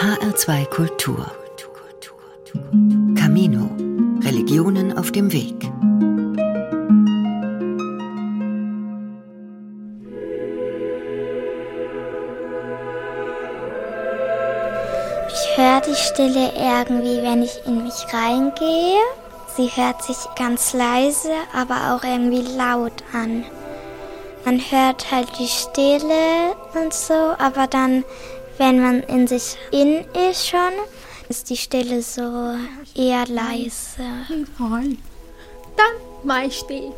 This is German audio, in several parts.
HR2 Kultur. Camino. Religionen auf dem Weg. Ich höre die Stille irgendwie, wenn ich in mich reingehe. Sie hört sich ganz leise, aber auch irgendwie laut an. Man hört halt die Stille und so, aber dann, wenn man in sich in ist schon, ist die Stille so eher leise.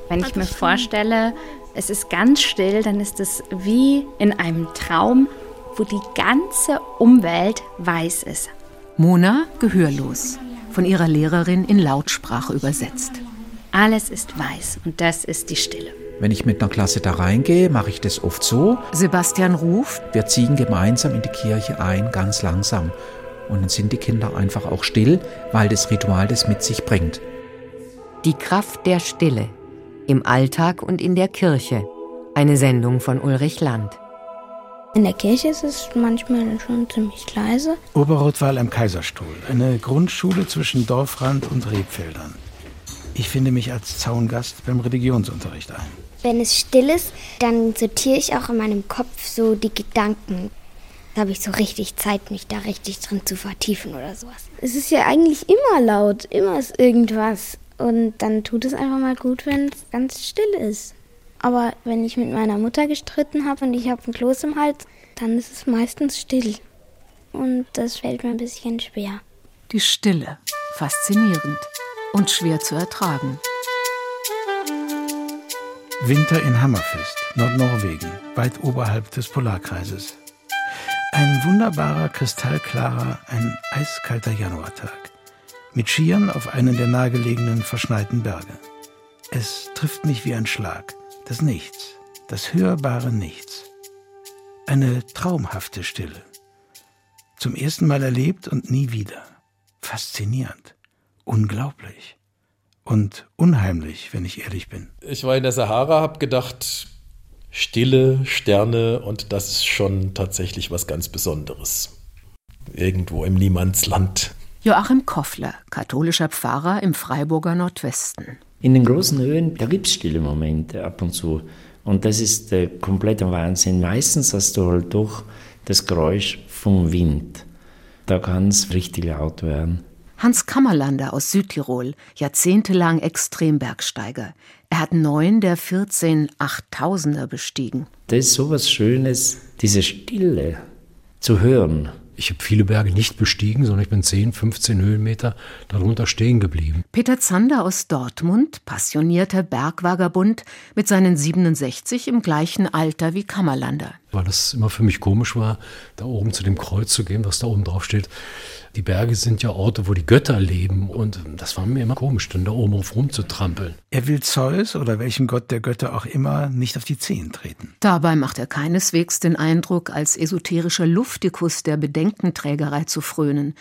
Wenn ich mir vorstelle, es ist ganz still, dann ist es wie in einem Traum, wo die ganze Umwelt weiß ist. Mona gehörlos, von ihrer Lehrerin in Lautsprache übersetzt. Alles ist weiß und das ist die Stille. Wenn ich mit einer Klasse da reingehe, mache ich das oft so. Sebastian ruft. Wir ziehen gemeinsam in die Kirche ein, ganz langsam. Und dann sind die Kinder einfach auch still, weil das Ritual das mit sich bringt. Die Kraft der Stille. Im Alltag und in der Kirche. Eine Sendung von Ulrich Land. In der Kirche ist es manchmal schon ziemlich leise. Oberrotwal am Kaiserstuhl, eine Grundschule zwischen Dorfrand und Rebfeldern. Ich finde mich als Zaungast beim Religionsunterricht ein. Wenn es still ist, dann sortiere ich auch in meinem Kopf so die Gedanken. Da habe ich so richtig Zeit, mich da richtig drin zu vertiefen oder sowas. Es ist ja eigentlich immer laut, immer ist irgendwas. Und dann tut es einfach mal gut, wenn es ganz still ist. Aber wenn ich mit meiner Mutter gestritten habe und ich habe einen Kloß im Hals, dann ist es meistens still. Und das fällt mir ein bisschen schwer. Die Stille. Faszinierend und schwer zu ertragen. Winter in Hammerfest, Nordnorwegen, weit oberhalb des Polarkreises. Ein wunderbarer, kristallklarer, ein eiskalter Januartag. Mit Skiern auf einen der nahegelegenen verschneiten Berge. Es trifft mich wie ein Schlag. Das Nichts, das hörbare Nichts. Eine traumhafte Stille. Zum ersten Mal erlebt und nie wieder. Faszinierend. Unglaublich und unheimlich, wenn ich ehrlich bin. Ich war in der Sahara, habe gedacht, Stille, Sterne und das ist schon tatsächlich was ganz Besonderes. Irgendwo im Niemandsland. Joachim Koffler, katholischer Pfarrer im Freiburger Nordwesten. In den großen Höhen, da gibt es stille Momente ab und zu. Und das ist der komplette Wahnsinn. Meistens hast du halt doch das Geräusch vom Wind. Da kann es richtig laut werden. Hans Kammerlander aus Südtirol, jahrzehntelang Extrembergsteiger. Er hat neun der 14 Achttausender bestiegen. Das ist so was Schönes, diese Stille zu hören. Ich habe viele Berge nicht bestiegen, sondern ich bin 10, 15 Höhenmeter darunter stehen geblieben. Peter Zander aus Dortmund, passionierter Bergvagabund mit seinen 67 im gleichen Alter wie Kammerlander. Weil das immer für mich komisch war, da oben zu dem Kreuz zu gehen, was da oben drauf steht. Die Berge sind ja Orte, wo die Götter leben und das war mir immer komisch, dann da oben auf rumzutrampeln. Er will Zeus oder welchem Gott der Götter auch immer nicht auf die Zehen treten. Dabei macht er keineswegs den Eindruck, als esoterischer Luftikus der Bedenkenträgerei zu frönen.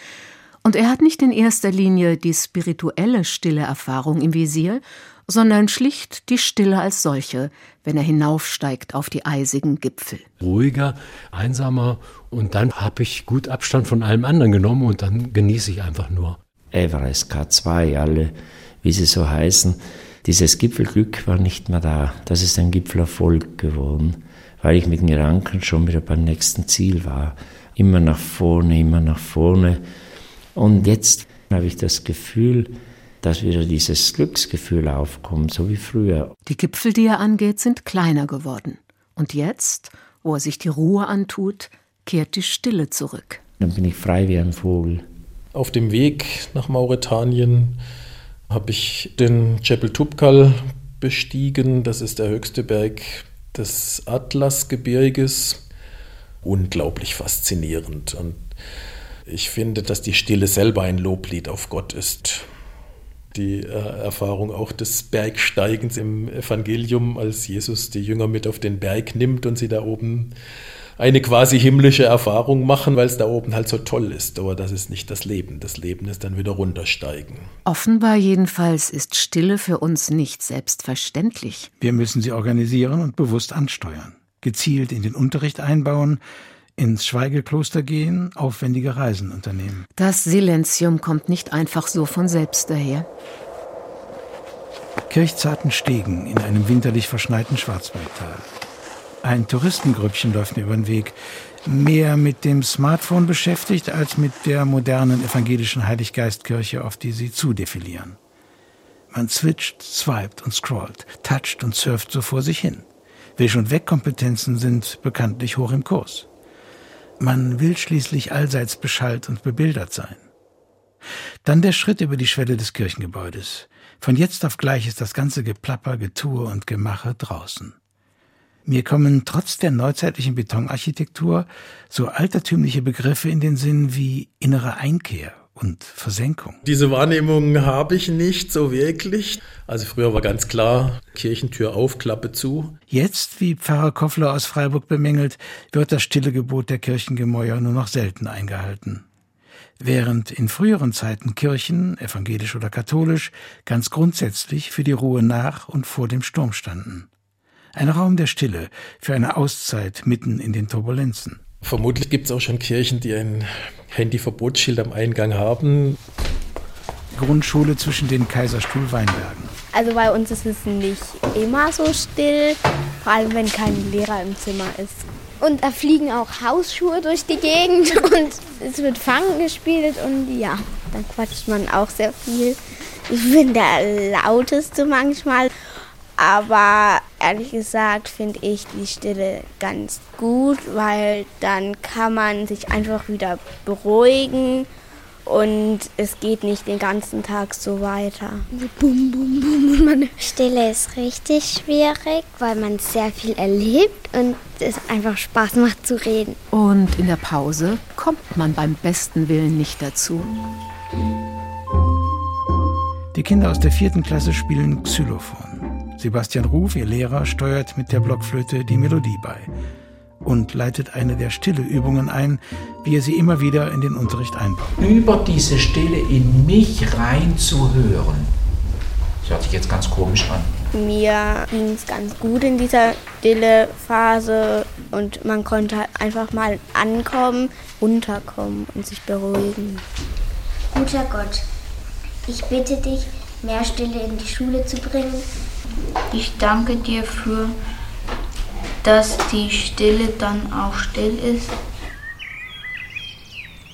Und er hat nicht in erster Linie die spirituelle stille Erfahrung im Visier, sondern schlicht die Stille als solche, wenn er hinaufsteigt auf die eisigen Gipfel. Ruhiger, einsamer und dann habe ich gut Abstand von allem anderen genommen und dann genieße ich einfach nur. Everest, K2, alle, wie sie so heißen. Dieses Gipfelglück war nicht mehr da. Das ist ein Gipfelerfolg geworden, weil ich mit den Gedanken schon wieder beim nächsten Ziel war. Immer nach vorne, immer nach vorne. Und jetzt habe ich das Gefühl, dass wieder dieses Glücksgefühl aufkommt, so wie früher. Die Gipfel, die er angeht, sind kleiner geworden. Und jetzt, wo er sich die Ruhe antut, kehrt die Stille zurück. Dann bin ich frei wie ein Vogel. Auf dem Weg nach Mauretanien habe ich den Jebel Tubkal bestiegen. Das ist der höchste Berg des Atlasgebirges. Unglaublich faszinierend. Und ich finde, dass die Stille selber ein Loblied auf Gott ist die äh, Erfahrung auch des Bergsteigens im Evangelium, als Jesus die Jünger mit auf den Berg nimmt und sie da oben eine quasi himmlische Erfahrung machen, weil es da oben halt so toll ist. Aber das ist nicht das Leben. Das Leben ist dann wieder runtersteigen. Offenbar jedenfalls ist Stille für uns nicht selbstverständlich. Wir müssen sie organisieren und bewusst ansteuern, gezielt in den Unterricht einbauen, ins Schweigekloster gehen, aufwendige Reisen unternehmen. Das Silenzium kommt nicht einfach so von selbst daher. Kirchzarten Stegen in einem winterlich verschneiten Schwarzwaldtal. Ein Touristengrüppchen läuft mir über den Weg, mehr mit dem Smartphone beschäftigt als mit der modernen evangelischen Heiliggeistkirche, auf die sie zudefilieren. Man switcht, swiped und scrollt, toucht und surft so vor sich hin. Wisch- und Wegkompetenzen sind bekanntlich hoch im Kurs. Man will schließlich allseits beschallt und bebildert sein. Dann der Schritt über die Schwelle des Kirchengebäudes. Von jetzt auf gleich ist das ganze Geplapper, Getue und Gemache draußen. Mir kommen trotz der neuzeitlichen Betonarchitektur so altertümliche Begriffe in den Sinn wie innere Einkehr und Versenkung. Diese Wahrnehmung habe ich nicht so wirklich. Also früher war ganz klar, Kirchentür auf, Klappe zu. Jetzt, wie Pfarrer Koffler aus Freiburg bemängelt, wird das stille Gebot der Kirchengemäuer nur noch selten eingehalten. Während in früheren Zeiten Kirchen, evangelisch oder katholisch, ganz grundsätzlich für die Ruhe nach und vor dem Sturm standen. Ein Raum der Stille für eine Auszeit mitten in den Turbulenzen. Vermutlich gibt es auch schon Kirchen, die ein Handyverbotsschild am Eingang haben. Grundschule zwischen den Kaiserstuhl Weinbergen. Also bei uns ist es nicht immer so still, vor allem wenn kein Lehrer im Zimmer ist. Und da fliegen auch Hausschuhe durch die Gegend und es wird Fangen gespielt und ja, dann quatscht man auch sehr viel. Ich bin der lauteste manchmal aber ehrlich gesagt finde ich die Stille ganz gut, weil dann kann man sich einfach wieder beruhigen und es geht nicht den ganzen Tag so weiter. Bum, bum, bum. Stille ist richtig schwierig, weil man sehr viel erlebt und es einfach Spaß macht zu reden. Und in der Pause kommt man beim besten Willen nicht dazu. Die Kinder aus der vierten Klasse spielen Xylophon. Sebastian Ruf, ihr Lehrer, steuert mit der Blockflöte die Melodie bei und leitet eine der Stille-Übungen ein, wie er sie immer wieder in den Unterricht einbaut. Über diese Stille in mich rein zu hören. Das hört sich jetzt ganz komisch an. Mir ging es ganz gut in dieser stille Phase und man konnte halt einfach mal ankommen, runterkommen und sich beruhigen. Guter Gott, ich bitte dich, mehr Stille in die Schule zu bringen ich danke dir für, dass die Stille dann auch still ist.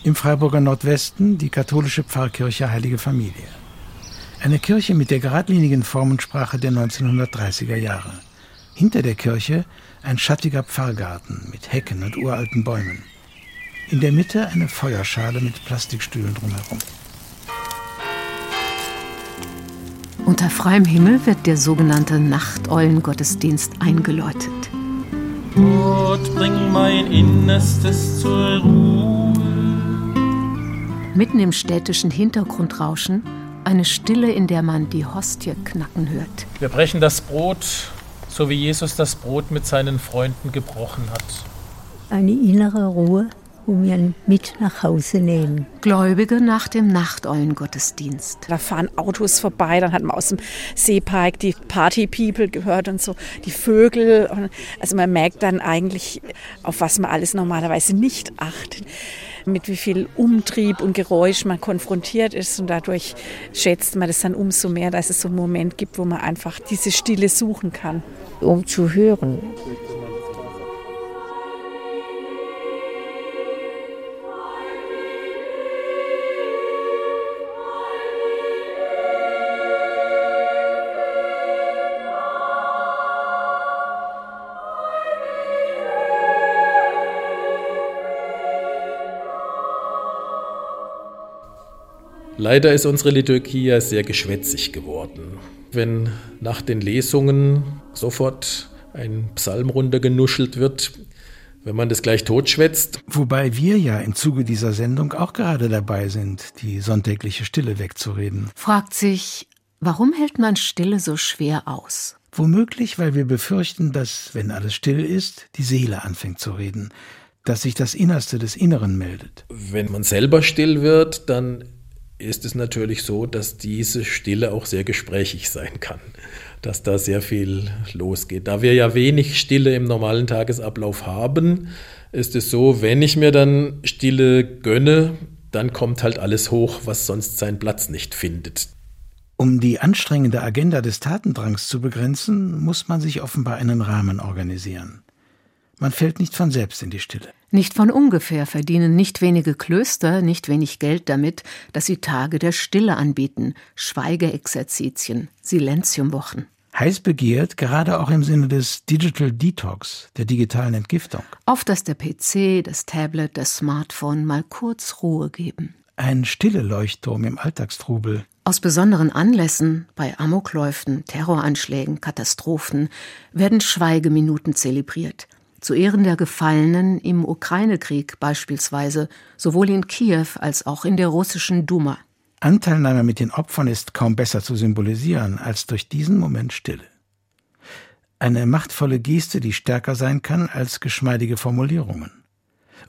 Im Freiburger Nordwesten die katholische Pfarrkirche Heilige Familie. Eine Kirche mit der geradlinigen Formensprache der 1930er Jahre. Hinter der Kirche ein schattiger Pfarrgarten mit Hecken und uralten Bäumen. In der Mitte eine Feuerschale mit Plastikstühlen drumherum. Unter freiem Himmel wird der sogenannte Nachteulengottesdienst eingeläutet. Gott, bring mein Innerstes zur Ruhe. Mitten im städtischen Hintergrundrauschen eine Stille, in der man die Hostie knacken hört. Wir brechen das Brot, so wie Jesus das Brot mit seinen Freunden gebrochen hat. Eine innere Ruhe, wo wir mit nach Hause nehmen. Gläubige nach dem Nachteulengottesdienst. Da fahren Autos vorbei, dann hat man aus dem Seepark die Party-People gehört und so, die Vögel. Also man merkt dann eigentlich, auf was man alles normalerweise nicht achtet mit wie viel Umtrieb und Geräusch man konfrontiert ist und dadurch schätzt man das dann umso mehr, dass es so einen Moment gibt, wo man einfach diese Stille suchen kann. Um zu hören, Leider ist unsere Liturgie ja sehr geschwätzig geworden. Wenn nach den Lesungen sofort ein Psalm runtergenuschelt wird, wenn man das gleich totschwätzt. Wobei wir ja im Zuge dieser Sendung auch gerade dabei sind, die sonntägliche Stille wegzureden. Fragt sich, warum hält man Stille so schwer aus? Womöglich, weil wir befürchten, dass, wenn alles still ist, die Seele anfängt zu reden, dass sich das Innerste des Inneren meldet. Wenn man selber still wird, dann ist es natürlich so, dass diese Stille auch sehr gesprächig sein kann, dass da sehr viel losgeht. Da wir ja wenig Stille im normalen Tagesablauf haben, ist es so, wenn ich mir dann Stille gönne, dann kommt halt alles hoch, was sonst seinen Platz nicht findet. Um die anstrengende Agenda des Tatendrangs zu begrenzen, muss man sich offenbar einen Rahmen organisieren. Man fällt nicht von selbst in die Stille. Nicht von ungefähr verdienen nicht wenige Klöster nicht wenig Geld damit, dass sie Tage der Stille anbieten, Schweigeexerzitien, Silentiumwochen. Heiß begehrt, gerade auch im Sinne des Digital Detox, der digitalen Entgiftung. Auf dass der PC, das Tablet, das Smartphone mal kurz Ruhe geben. Ein stille Leuchtturm im Alltagstrubel. Aus besonderen Anlässen, bei Amokläufen, Terroranschlägen, Katastrophen, werden Schweigeminuten zelebriert. Zu Ehren der Gefallenen im Ukraine-Krieg beispielsweise, sowohl in Kiew als auch in der russischen Duma. Anteilnahme mit den Opfern ist kaum besser zu symbolisieren als durch diesen Moment Stille. Eine machtvolle Geste, die stärker sein kann als geschmeidige Formulierungen.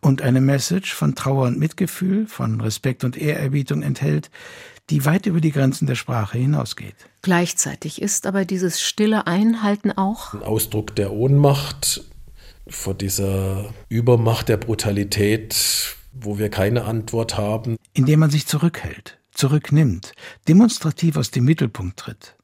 Und eine Message von Trauer und Mitgefühl, von Respekt und Ehrerbietung enthält, die weit über die Grenzen der Sprache hinausgeht. Gleichzeitig ist aber dieses stille Einhalten auch ein Ausdruck der Ohnmacht vor dieser Übermacht der Brutalität, wo wir keine Antwort haben. Indem man sich zurückhält, zurücknimmt, demonstrativ aus dem Mittelpunkt tritt.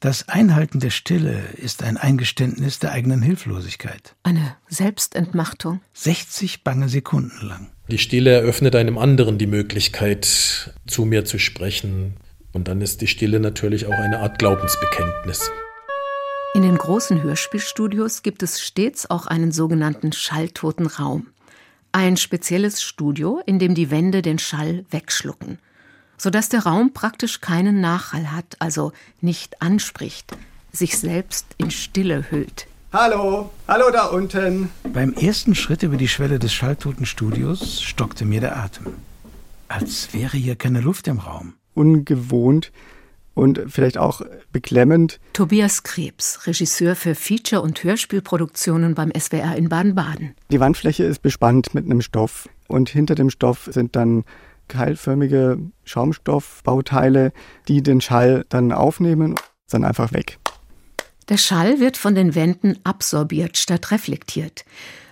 Das Einhalten der Stille ist ein Eingeständnis der eigenen Hilflosigkeit. Eine Selbstentmachtung. 60 bange Sekunden lang. Die Stille eröffnet einem anderen die Möglichkeit, zu mir zu sprechen. Und dann ist die Stille natürlich auch eine Art Glaubensbekenntnis. In den großen Hörspielstudios gibt es stets auch einen sogenannten schalltoten Raum. Ein spezielles Studio, in dem die Wände den Schall wegschlucken sodass der Raum praktisch keinen Nachhall hat, also nicht anspricht, sich selbst in Stille hüllt. Hallo, hallo da unten. Beim ersten Schritt über die Schwelle des schalltoten Studios stockte mir der Atem. Als wäre hier keine Luft im Raum. Ungewohnt und vielleicht auch beklemmend. Tobias Krebs, Regisseur für Feature- und Hörspielproduktionen beim SWR in Baden-Baden. Die Wandfläche ist bespannt mit einem Stoff und hinter dem Stoff sind dann keilförmige Schaumstoffbauteile, die den Schall dann aufnehmen, dann einfach weg. Der Schall wird von den Wänden absorbiert statt reflektiert.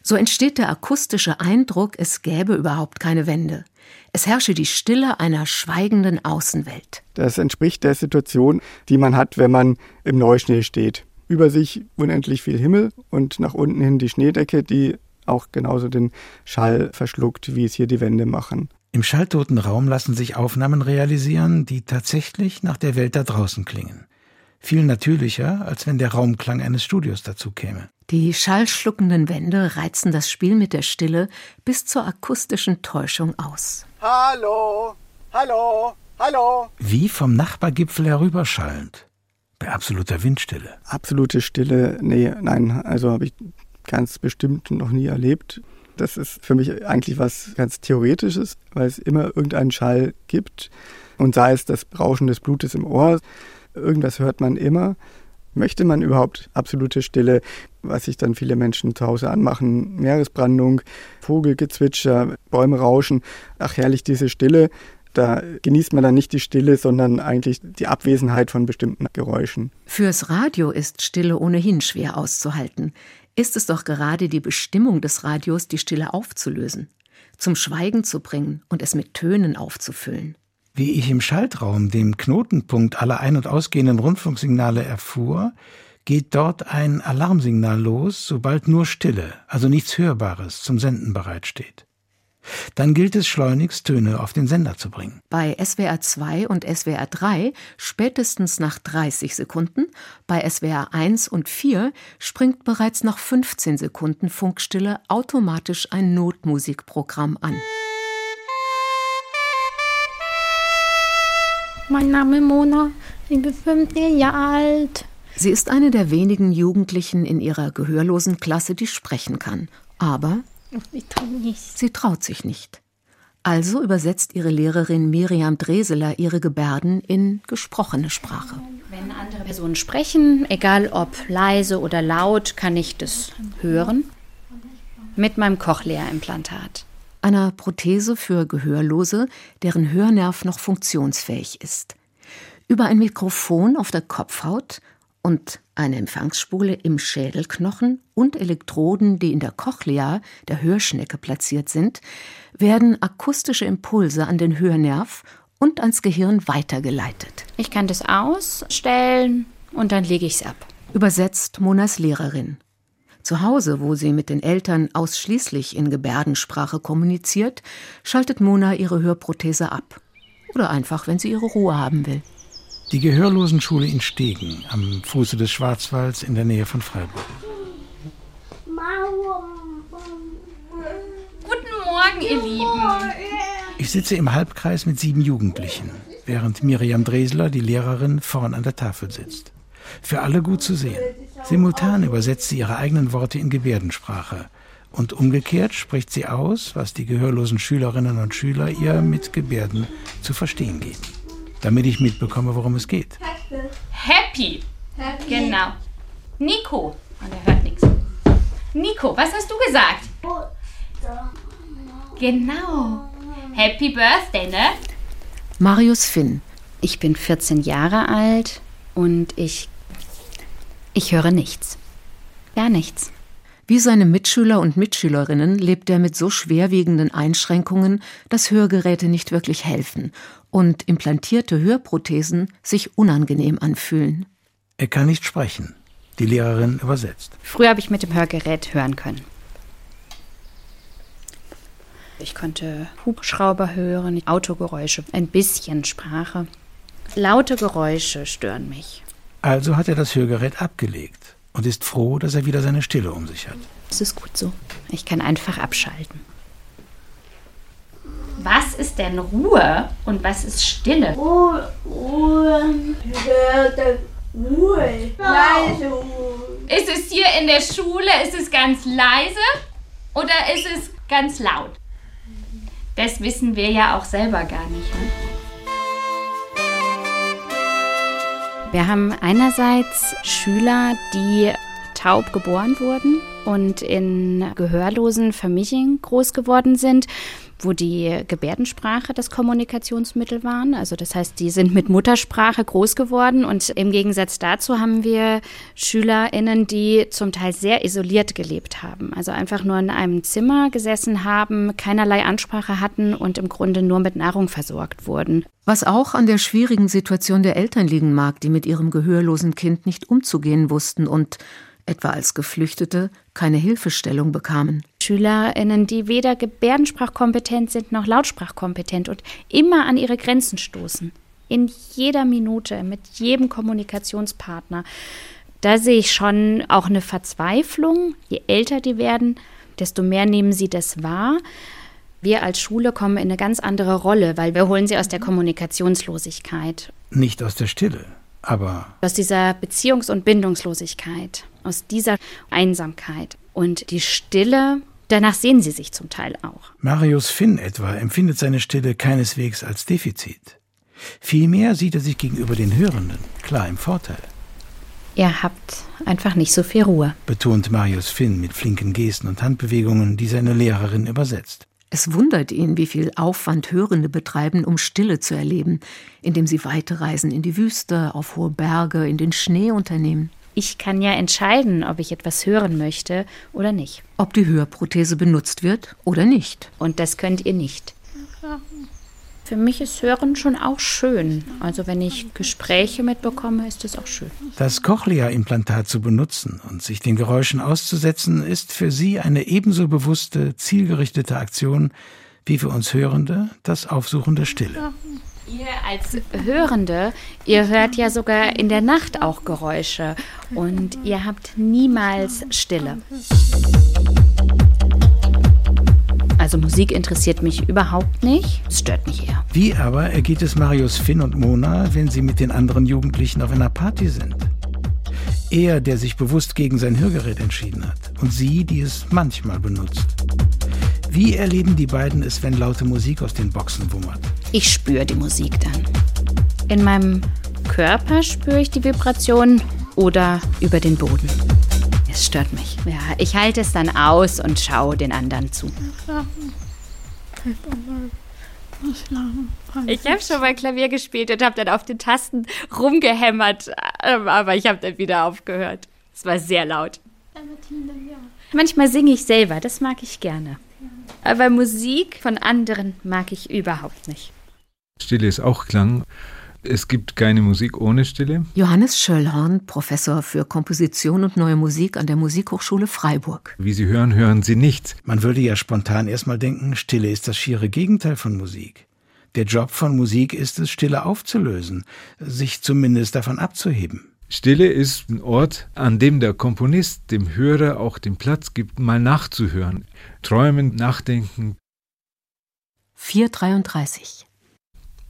So entsteht der akustische Eindruck, es gäbe überhaupt keine Wände. Es herrsche die Stille einer schweigenden Außenwelt. Das entspricht der Situation, die man hat, wenn man im Neuschnee steht. Über sich unendlich viel Himmel und nach unten hin die Schneedecke, die auch genauso den Schall verschluckt, wie es hier die Wände machen. Im schalltoten Raum lassen sich Aufnahmen realisieren, die tatsächlich nach der Welt da draußen klingen. Viel natürlicher, als wenn der Raumklang eines Studios dazu käme. Die schallschluckenden Wände reizen das Spiel mit der Stille bis zur akustischen Täuschung aus. Hallo, hallo, hallo. Wie vom Nachbargipfel herüberschallend. Bei absoluter Windstille. Absolute Stille, nee, nein, also habe ich ganz bestimmt noch nie erlebt. Das ist für mich eigentlich was ganz Theoretisches, weil es immer irgendeinen Schall gibt. Und sei es das Rauschen des Blutes im Ohr, irgendwas hört man immer. Möchte man überhaupt absolute Stille, was sich dann viele Menschen zu Hause anmachen? Meeresbrandung, Vogelgezwitscher, Bäume rauschen. Ach herrlich, diese Stille. Da genießt man dann nicht die Stille, sondern eigentlich die Abwesenheit von bestimmten Geräuschen. Fürs Radio ist Stille ohnehin schwer auszuhalten ist es doch gerade die Bestimmung des Radios, die Stille aufzulösen, zum Schweigen zu bringen und es mit Tönen aufzufüllen. Wie ich im Schaltraum, dem Knotenpunkt aller ein- und ausgehenden Rundfunksignale erfuhr, geht dort ein Alarmsignal los, sobald nur Stille, also nichts Hörbares, zum Senden bereitsteht. Dann gilt es schleunigst Töne auf den Sender zu bringen. Bei SWR 2 und SWR 3 spätestens nach 30 Sekunden, bei SWR 1 und 4 springt bereits nach 15 Sekunden Funkstille automatisch ein Notmusikprogramm an. Mein Name Mona, ich bin 15 Jahre alt. Sie ist eine der wenigen Jugendlichen in ihrer gehörlosen Klasse, die sprechen kann. Aber nicht. Sie traut sich nicht. Also übersetzt ihre Lehrerin Miriam Dreseler ihre Gebärden in gesprochene Sprache. Wenn andere Personen sprechen, egal ob leise oder laut, kann ich das hören. Mit meinem Cochlea-Implantat. Einer Prothese für Gehörlose, deren Hörnerv noch funktionsfähig ist. Über ein Mikrofon auf der Kopfhaut und eine Empfangsspule im Schädelknochen und Elektroden, die in der Cochlea, der Hörschnecke, platziert sind, werden akustische Impulse an den Hörnerv und ans Gehirn weitergeleitet. Ich kann das ausstellen und dann lege ich es ab. Übersetzt Monas Lehrerin. Zu Hause, wo sie mit den Eltern ausschließlich in Gebärdensprache kommuniziert, schaltet Mona ihre Hörprothese ab. Oder einfach, wenn sie ihre Ruhe haben will. Die Gehörlosenschule in Stegen am Fuße des Schwarzwalds in der Nähe von Freiburg. Guten Morgen, ihr Lieben. Ich sitze im Halbkreis mit sieben Jugendlichen, während Miriam Dresler, die Lehrerin, vorn an der Tafel sitzt. Für alle gut zu sehen. Simultan übersetzt sie ihre eigenen Worte in Gebärdensprache. Und umgekehrt spricht sie aus, was die gehörlosen Schülerinnen und Schüler ihr mit Gebärden zu verstehen geben. Damit ich mitbekomme, worum es geht. Happy. Happy. Genau. Nico. Und er hört nichts. Nico, was hast du gesagt? Genau. Happy Birthday, ne? Marius Finn. Ich bin 14 Jahre alt und ich. Ich höre nichts. Gar nichts. Wie seine Mitschüler und Mitschülerinnen lebt er mit so schwerwiegenden Einschränkungen, dass Hörgeräte nicht wirklich helfen und implantierte Hörprothesen sich unangenehm anfühlen. Er kann nicht sprechen. Die Lehrerin übersetzt. Früher habe ich mit dem Hörgerät hören können. Ich konnte Hubschrauber hören, Autogeräusche, ein bisschen Sprache. Laute Geräusche stören mich. Also hat er das Hörgerät abgelegt und ist froh, dass er wieder seine Stille um sich hat. Es ist gut so. Ich kann einfach abschalten. Was ist denn Ruhe und was ist Stille? Ruhe, Ruhe, Ruhe, leise Ruhe. Ist es hier in der Schule, ist es ganz leise oder ist es ganz laut? Das wissen wir ja auch selber gar nicht. Ne? Wir haben einerseits Schüler, die taub geboren wurden und in gehörlosen Familien groß geworden sind wo die Gebärdensprache das Kommunikationsmittel waren. Also das heißt, die sind mit Muttersprache groß geworden und im Gegensatz dazu haben wir Schülerinnen, die zum Teil sehr isoliert gelebt haben. Also einfach nur in einem Zimmer gesessen haben, keinerlei Ansprache hatten und im Grunde nur mit Nahrung versorgt wurden. Was auch an der schwierigen Situation der Eltern liegen mag, die mit ihrem gehörlosen Kind nicht umzugehen wussten und etwa als Geflüchtete, keine Hilfestellung bekamen. SchülerInnen, die weder gebärdensprachkompetent sind noch lautsprachkompetent und immer an ihre Grenzen stoßen. In jeder Minute, mit jedem Kommunikationspartner. Da sehe ich schon auch eine Verzweiflung. Je älter die werden, desto mehr nehmen sie das wahr. Wir als Schule kommen in eine ganz andere Rolle, weil wir holen sie aus der Kommunikationslosigkeit. Nicht aus der Stille, aber aus dieser Beziehungs- und Bindungslosigkeit, aus dieser Einsamkeit. Und die Stille, danach sehen sie sich zum Teil auch. Marius Finn etwa empfindet seine Stille keineswegs als Defizit. Vielmehr sieht er sich gegenüber den Hörenden klar im Vorteil. Ihr habt einfach nicht so viel Ruhe, betont Marius Finn mit flinken Gesten und Handbewegungen, die seine Lehrerin übersetzt. Es wundert ihn, wie viel Aufwand Hörende betreiben, um Stille zu erleben, indem sie weite Reisen in die Wüste, auf hohe Berge, in den Schnee unternehmen. Ich kann ja entscheiden, ob ich etwas hören möchte oder nicht. Ob die Hörprothese benutzt wird oder nicht. Und das könnt ihr nicht. Für mich ist Hören schon auch schön. Also wenn ich Gespräche mitbekomme, ist es auch schön. Das Cochlea-Implantat zu benutzen und sich den Geräuschen auszusetzen, ist für Sie eine ebenso bewusste, zielgerichtete Aktion wie für uns Hörende das Aufsuchen der Stille. Ihr als Hörende, ihr hört ja sogar in der Nacht auch Geräusche und ihr habt niemals Stille. Also Musik interessiert mich überhaupt nicht. Es stört mich eher. Wie aber ergeht es Marius Finn und Mona, wenn sie mit den anderen Jugendlichen auf einer Party sind? Er, der sich bewusst gegen sein Hörgerät entschieden hat. Und sie, die es manchmal benutzt. Wie erleben die beiden es, wenn laute Musik aus den Boxen wummert? Ich spüre die Musik dann. In meinem Körper spüre ich die Vibration oder über den Boden. Es stört mich. Ja, ich halte es dann aus und schaue den anderen zu. Ich habe schon mal Klavier gespielt und habe dann auf den Tasten rumgehämmert, ähm, aber ich habe dann wieder aufgehört. Es war sehr laut. Manchmal singe ich selber, das mag ich gerne. Aber Musik von anderen mag ich überhaupt nicht. Stille ist auch Klang. Es gibt keine Musik ohne Stille. Johannes Schöllhorn, Professor für Komposition und neue Musik an der Musikhochschule Freiburg. Wie Sie hören, hören Sie nichts. Man würde ja spontan erstmal denken, Stille ist das schiere Gegenteil von Musik. Der Job von Musik ist es, Stille aufzulösen, sich zumindest davon abzuheben. Stille ist ein Ort, an dem der Komponist dem Hörer auch den Platz gibt, mal nachzuhören, träumen, nachdenken. 433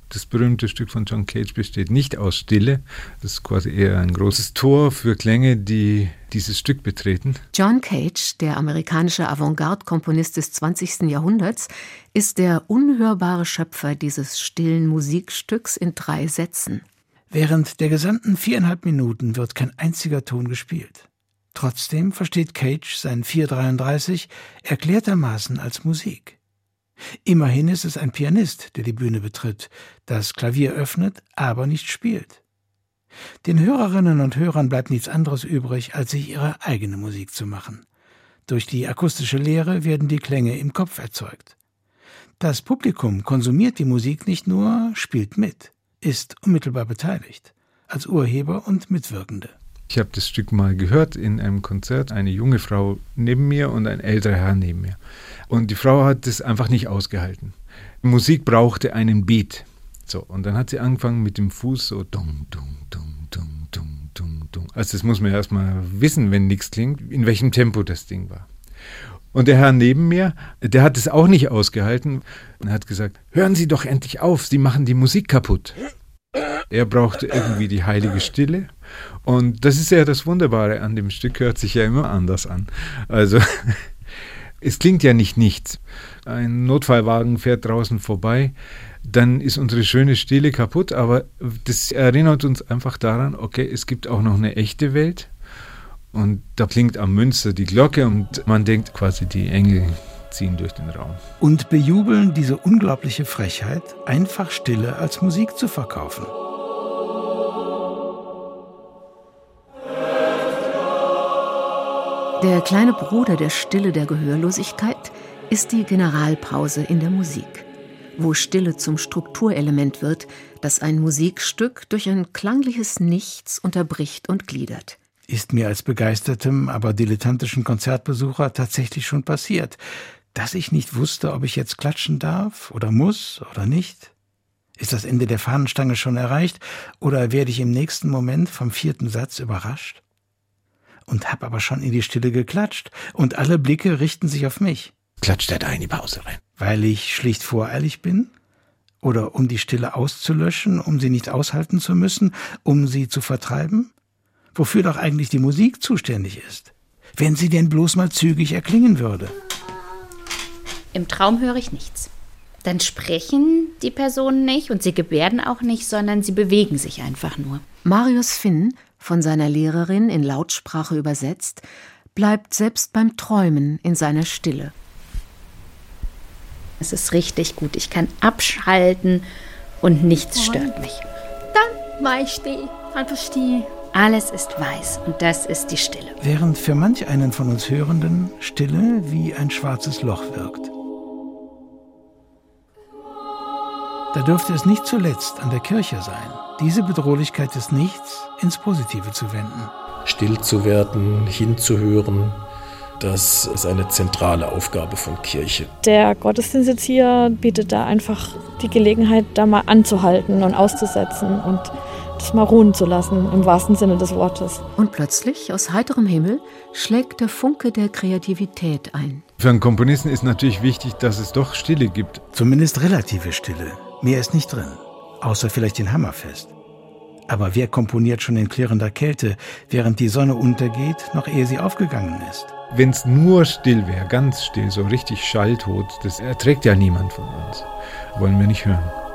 das berühmte Stück von John Cage besteht nicht aus Stille. Das ist quasi eher ein großes Tor für Klänge, die dieses Stück betreten. John Cage, der amerikanische Avantgarde-Komponist des 20. Jahrhunderts, ist der unhörbare Schöpfer dieses stillen Musikstücks in drei Sätzen. Während der gesamten viereinhalb Minuten wird kein einziger Ton gespielt. Trotzdem versteht Cage sein 433 erklärtermaßen als Musik. Immerhin ist es ein Pianist, der die Bühne betritt, das Klavier öffnet, aber nicht spielt. Den Hörerinnen und Hörern bleibt nichts anderes übrig, als sich ihre eigene Musik zu machen. Durch die akustische Lehre werden die Klänge im Kopf erzeugt. Das Publikum konsumiert die Musik nicht nur, spielt mit, ist unmittelbar beteiligt, als Urheber und Mitwirkende. Ich habe das Stück mal gehört in einem Konzert, eine junge Frau neben mir und ein älterer Herr neben mir. Und die Frau hat das einfach nicht ausgehalten. Musik brauchte einen Beat. So, und dann hat sie angefangen mit dem Fuß so dung, dung, dung, dung, dung, dung, dung. Also das muss man erstmal wissen, wenn nichts klingt, in welchem Tempo das Ding war. Und der Herr neben mir, der hat es auch nicht ausgehalten und hat gesagt, hören Sie doch endlich auf, Sie machen die Musik kaputt. Er brauchte irgendwie die heilige Stille. Und das ist ja das Wunderbare an dem Stück, hört sich ja immer anders an. Also es klingt ja nicht nichts. Ein Notfallwagen fährt draußen vorbei, dann ist unsere schöne Stille kaputt, aber das erinnert uns einfach daran, okay, es gibt auch noch eine echte Welt. Und da klingt am Münster die Glocke und man denkt quasi, die Engel ziehen durch den Raum. Und bejubeln diese unglaubliche Frechheit, einfach Stille als Musik zu verkaufen. Der kleine Bruder der Stille der Gehörlosigkeit ist die Generalpause in der Musik, wo Stille zum Strukturelement wird, das ein Musikstück durch ein klangliches Nichts unterbricht und gliedert. Ist mir als begeistertem, aber dilettantischen Konzertbesucher tatsächlich schon passiert, dass ich nicht wusste, ob ich jetzt klatschen darf oder muss oder nicht? Ist das Ende der Fahnenstange schon erreicht oder werde ich im nächsten Moment vom vierten Satz überrascht? Und hab aber schon in die Stille geklatscht und alle Blicke richten sich auf mich. Klatscht er da in die Pause rein? Weil ich schlicht voreilig bin? Oder um die Stille auszulöschen, um sie nicht aushalten zu müssen, um sie zu vertreiben? Wofür doch eigentlich die Musik zuständig ist? Wenn sie denn bloß mal zügig erklingen würde. Im Traum höre ich nichts. Dann sprechen die Personen nicht und sie gebärden auch nicht, sondern sie bewegen sich einfach nur. Marius Finn, von seiner Lehrerin in Lautsprache übersetzt, bleibt selbst beim Träumen in seiner Stille. Es ist richtig gut. Ich kann abschalten und nichts stört mich. Dann war ich still, einfach still. Alles ist weiß und das ist die Stille. Während für manch einen von uns Hörenden Stille wie ein schwarzes Loch wirkt. Da dürfte es nicht zuletzt an der Kirche sein, diese Bedrohlichkeit des Nichts ins Positive zu wenden. Still zu werden, hinzuhören, das ist eine zentrale Aufgabe von Kirche. Der Gottesdienst jetzt hier bietet da einfach die Gelegenheit, da mal anzuhalten und auszusetzen und das mal ruhen zu lassen, im wahrsten Sinne des Wortes. Und plötzlich, aus heiterem Himmel, schlägt der Funke der Kreativität ein. Für einen Komponisten ist natürlich wichtig, dass es doch Stille gibt. Zumindest relative Stille. Mehr ist nicht drin. Außer vielleicht den Hammerfest. Aber wer komponiert schon in klirrender Kälte, während die Sonne untergeht, noch ehe sie aufgegangen ist? Wenn es nur still wäre, ganz still, so richtig schalltot, das erträgt ja niemand von uns. Wollen wir nicht hören.